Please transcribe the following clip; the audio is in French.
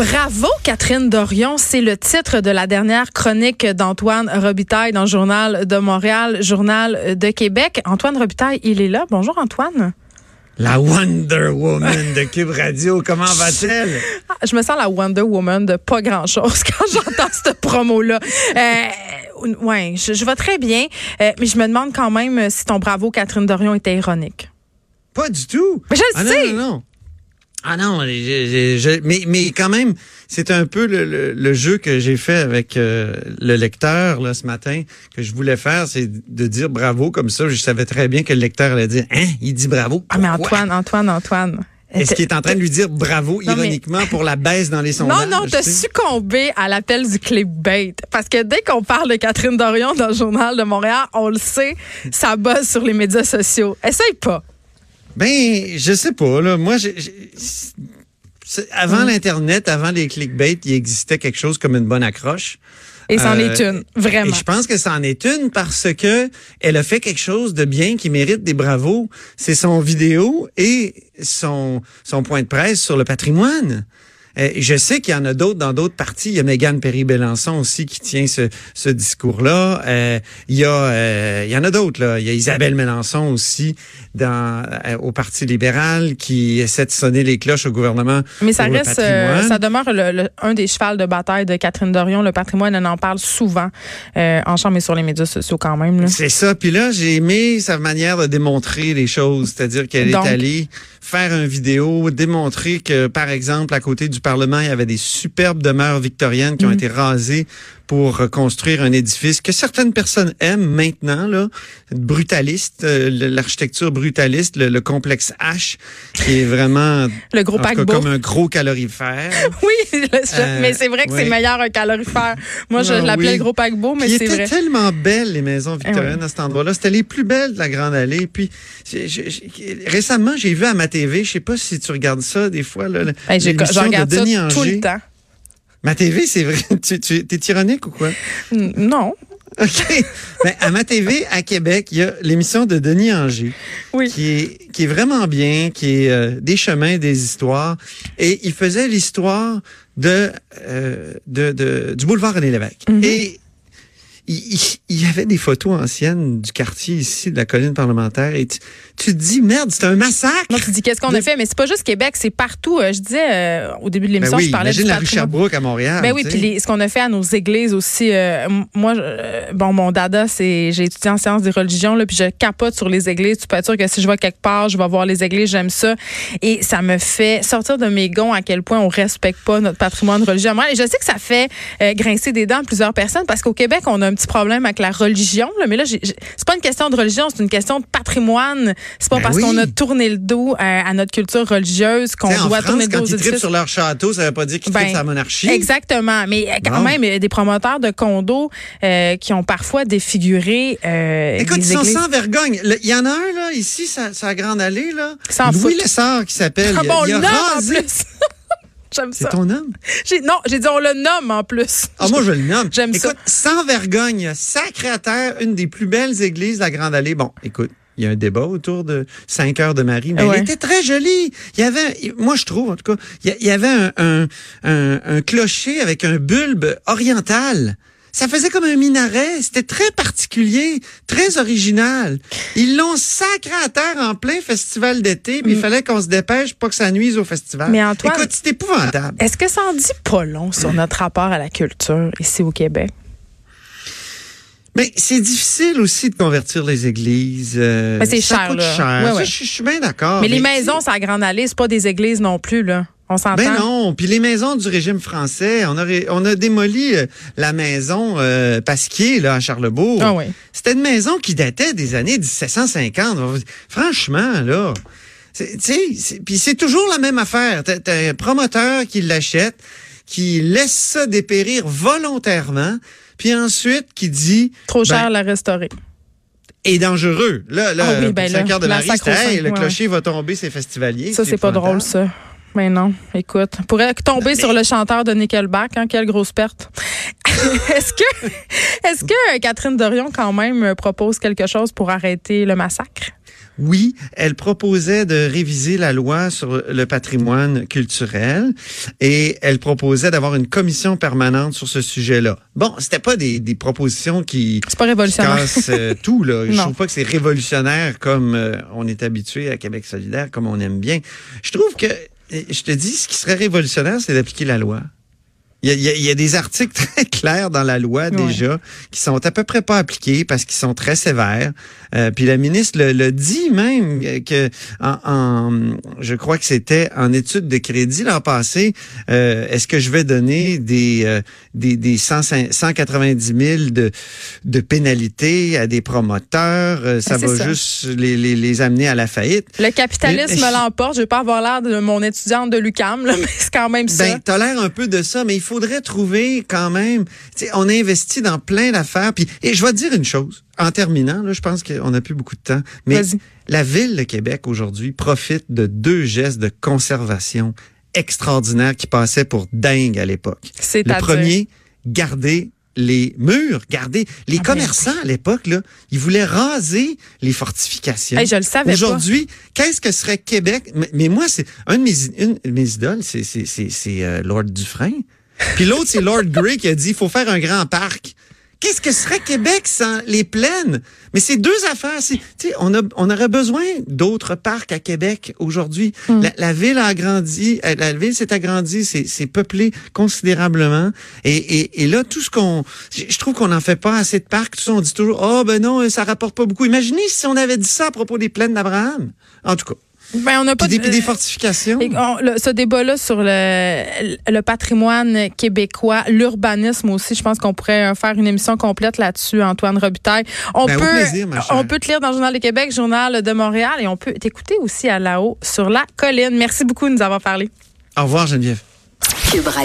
Bravo, Catherine Dorion. C'est le titre de la dernière chronique d'Antoine Robitaille dans le Journal de Montréal, Journal de Québec. Antoine Robitaille, il est là. Bonjour, Antoine. La Wonder Woman de Cube Radio, comment va-t-elle? Ah, je me sens la Wonder Woman de pas grand-chose quand j'entends cette promo-là. Euh, ouais, je, je vais très bien, euh, mais je me demande quand même si ton bravo, Catherine Dorion, était ironique. Pas du tout. Mais je le ah, sais. Non, non, non. Ah non, je, je, mais, mais quand même, c'est un peu le, le, le jeu que j'ai fait avec euh, le lecteur là, ce matin, que je voulais faire, c'est de dire bravo comme ça. Je savais très bien que le lecteur allait dire, hein, il dit bravo. Ah mais Antoine, Antoine, Antoine. Est-ce qu'il est en train de lui dire bravo Non, mais- ironiquement pour la baisse dans les sondages? Non, non, t'as succombé à l'appel du clickbait. Parce que dès qu'on parle de Catherine Dorion dans le Journal de Montréal, on le sait, ça buzz sur les médias sociaux. Essaye pas. Ben, je sais pas. Là. Moi, j'ai- avant l'Internet, avant les clickbait, il existait quelque chose comme une bonne accroche. Et c'en Euh, est une, vraiment. Et je pense que c'en est une parce que elle a fait quelque chose de bien qui mérite des bravos. C'est son vidéo et son, son point de presse sur le patrimoine. Euh, je sais qu'il y en a d'autres dans d'autres partis. Il y a Mégane Perry-Bélançon aussi qui tient ce, ce discours-là. Euh, il y a, euh, il y en a d'autres là. Il y a Isabelle Mélenchon aussi dans euh, au Parti libéral qui essaie de sonner les cloches au gouvernement. Mais ça pour le reste, euh, ça demeure le- le- un des chevals de bataille de Catherine Dorion. Le patrimoine, elle en parle souvent euh, en chambre et sur les médias sociaux quand même. C'est ça. Puis là, j'ai aimé sa manière de démontrer les choses. C'est-à-dire qu'elle est allée faire une vidéo, démontrer que, par exemple, à côté du Parlement, il y avait des superbes demeures victoriennes qui ont Mhm. été rasées pour reconstruire un édifice que certaines personnes aiment maintenant, là, brutaliste, euh, l'architecture brutaliste, le, le complexe H, qui est vraiment Le gros cas, paquebot. comme un gros calorifère. Oui, je- Euh, mais c'est vrai que c'est meilleur un calorifère. Moi, je Ah, l'appelais oui. le gros paquebot, mais c'est étaient vrai. tellement belles les maisons victoriennes Eh oui. à cet endroit-là. C'était les plus belles de la Grande Allée. Puis récemment, j'ai vu à ma TV, je sais pas si tu regardes ça des fois, là, je regarde de ça tout le temps. Ma TV, c'est vrai. Tu, tu es ironique ou quoi? N- Non. OK. Ben, à ma TV, à Québec, il y a l'émission de Denis Anger. Oui. Qui est, qui est vraiment bien, qui est euh, des chemins, des histoires. Et il faisait l'histoire de, euh, de, de- du boulevard René Lévesque. Mhm. Et il, il- il y avait des photos anciennes du quartier ici, de la colline parlementaire. Et tu, tu te dis, merde, c'est un massacre. Non, tu dis qu'est-ce qu'on De- a fait, mais c'est pas juste Québec, c'est partout. Euh, je disais euh, au début de Ben l'émission, oui, je parlais imagine du la rue. Sherbrooke à Montréal. Ben oui, puis les- ce qu'on a fait à nos églises aussi. euh, moi, euh, bon, mon dada, c'est j'ai étudié en sciences des religions, là, puis je capote sur les églises. Tu peux être sûr que si je vais quelque part, je vais voir les églises, j'aime ça. Et ça me fait sortir de mes gonds à quel point on respecte pas notre patrimoine religieux. Moi, Et je sais que ça fait euh, grincer des dents à plusieurs personnes parce qu'au Québec, on a un petit problème avec la religion. Là, mais là, c'est pas une question de religion, c'est une question de patrimoine. C'est pas Ben parce oui. qu'on a tourné le dos à, à notre culture religieuse qu'on doit France, tourner le dos quand aux ils sur leur château, ça veut pas dire qu'ils Ben, la monarchie. Exactement. Mais euh, quand Bon. même, il y a des promoteurs de condos euh, qui ont parfois défiguré euh, Écoute, des ils sont sans vergogne. Il y en a un, là, ici, ça, ça Grande Allée, là. S'en Louis. Lessard, qui s'appelle. Un Il a- bon il a en plus. J'aime C'est ça. ton homme? Non, j'ai dit on le nomme en plus. Ah, moi, je le nomme. J'aime ça. Écoute, sans vergogne, sacré à terre, une des plus belles églises de la Grande Allée. Bon, écoute. Il y a un débat autour de 5 heures de Marie, mais Ouais. elle était très jolie. Il y avait, moi je trouve en tout cas, il y avait un, un, un, un clocher avec un bulbe oriental. Ça faisait comme un minaret. C'était très particulier, très original. Ils l'ont sacré à terre en plein festival d'été, puis il fallait qu'on se dépêche pour que ça nuise au festival. Mm. Mais Antoine- Écoute, c'est épouvantable. Est-ce que ça en dit pas long sur notre rapport à la culture ici au Québec? Mais c'est difficile aussi de convertir les églises. euh, Mais c'est ça cher, coûte là. cher. Ouais, je, je suis bien d'accord. mais les maisons, c'est à Grande Allée, c'est pas des églises non plus, là. On s'entend? Ben non, puis les maisons du régime français, on a, on a démoli euh, la maison euh, Pasquier là, à Charlebourg. Ah oui. C'était une maison qui datait des années 1750. Franchement, là, c'est- tu sais, c'est- puis c'est toujours la même affaire. T'as un promoteur qui l'achète, qui laisse ça dépérir volontairement, puis ensuite qui dit Trop cher ben, à la restaurer. est dangereux. Là, là, Ah oui, ben là, de la Marie, hey, le ouais. clocher va tomber, c'est festivalier. Ça, c'est pas drôle, ça. Mais non, écoute, pourrait tomber sur le chanteur de Nickelback, hein, quelle grosse perte. est-ce que, est-ce que Catherine Dorion quand même euh, propose quelque chose pour arrêter le massacre? Oui, elle proposait de réviser la loi sur le patrimoine culturel et elle proposait d'avoir une commission permanente sur ce sujet-là. Bon, c'était pas des, des propositions qui C'est pas révolutionnaire. cassent euh, tout là. Je trouve pas que c'est révolutionnaire comme euh, on est habitué à Québec solidaire, comme on aime bien. Je trouve que, euh, je te dis, ce qui serait révolutionnaire, c'est d'appliquer la loi. Il y, a, il y a- des articles très clairs dans la loi Ouais. déjà qui sont à peu près pas appliqués parce qu'ils sont très sévères. Euh, puis la ministre le, le dit même euh, que en, en- je crois que c'était en étude de crédit l'an passé. euh, Est-ce que je vais donner des euh, des, des 100 190 000 de de pénalités à des promoteurs Euh, Ça Ben, va ça. juste les, les, les amener à la faillite? Le capitalisme l'emporte. Je vais pas avoir l'air de mon étudiante de l'UCAM, mais c'est quand même ça. Ben, t'as l'air un peu de ça, mais il faudrait trouver quand même. On a investi dans plein d'affaires. Puis, et je vais te dire une chose. En terminant, là, je pense qu'on n'a plus beaucoup de temps. Mais la ville de Québec aujourd'hui profite de deux gestes de conservation extraordinaires qui passaient pour dingue à l'époque. Le C'est-à-dire? premier, garder les murs, garder les Ah ben commerçants à l'époque là, ils voulaient raser les fortifications. Hey, je le savais. Aujourd'hui, qu'est-ce que serait Québec? Mais, mais moi, c'est un de mes une de mes idoles, c'est c'est c'est c'est euh, Lord Dufresne. Puis l'autre, c'est Lord Grey qui a dit il faut faire un grand parc. Qu'est-ce que serait Québec sans les plaines? Mais c'est deux affaires. C'est, tu sais, on, a, on aurait besoin d'autres parcs à Québec aujourd'hui. Hmm. La, la ville a agrandi, euh, la ville s'est agrandie, c'est, peuplé considérablement. Et, et, et là, tout ce qu'on, je je trouve qu'on n'en fait pas assez de parcs. Tout ça, on dit toujours, oh ben non, ça rapporte pas beaucoup. Imaginez si on avait dit ça à propos des plaines d'Abraham. En tout cas. Ben, on n'a pas Puis des, puis des fortifications. Et on- le- ce débat-là sur le, le patrimoine québécois, l'urbanisme aussi, je pense qu'on pourrait euh, faire une émission complète là-dessus, Antoine Robitaille. On Ben, au peut, plaisir, ma chère. on peut te lire dans le Journal de Québec, Journal de Montréal, et on peut t'écouter aussi à la haut sur la colline. Merci beaucoup de nous avoir parlé. Au revoir, Geneviève.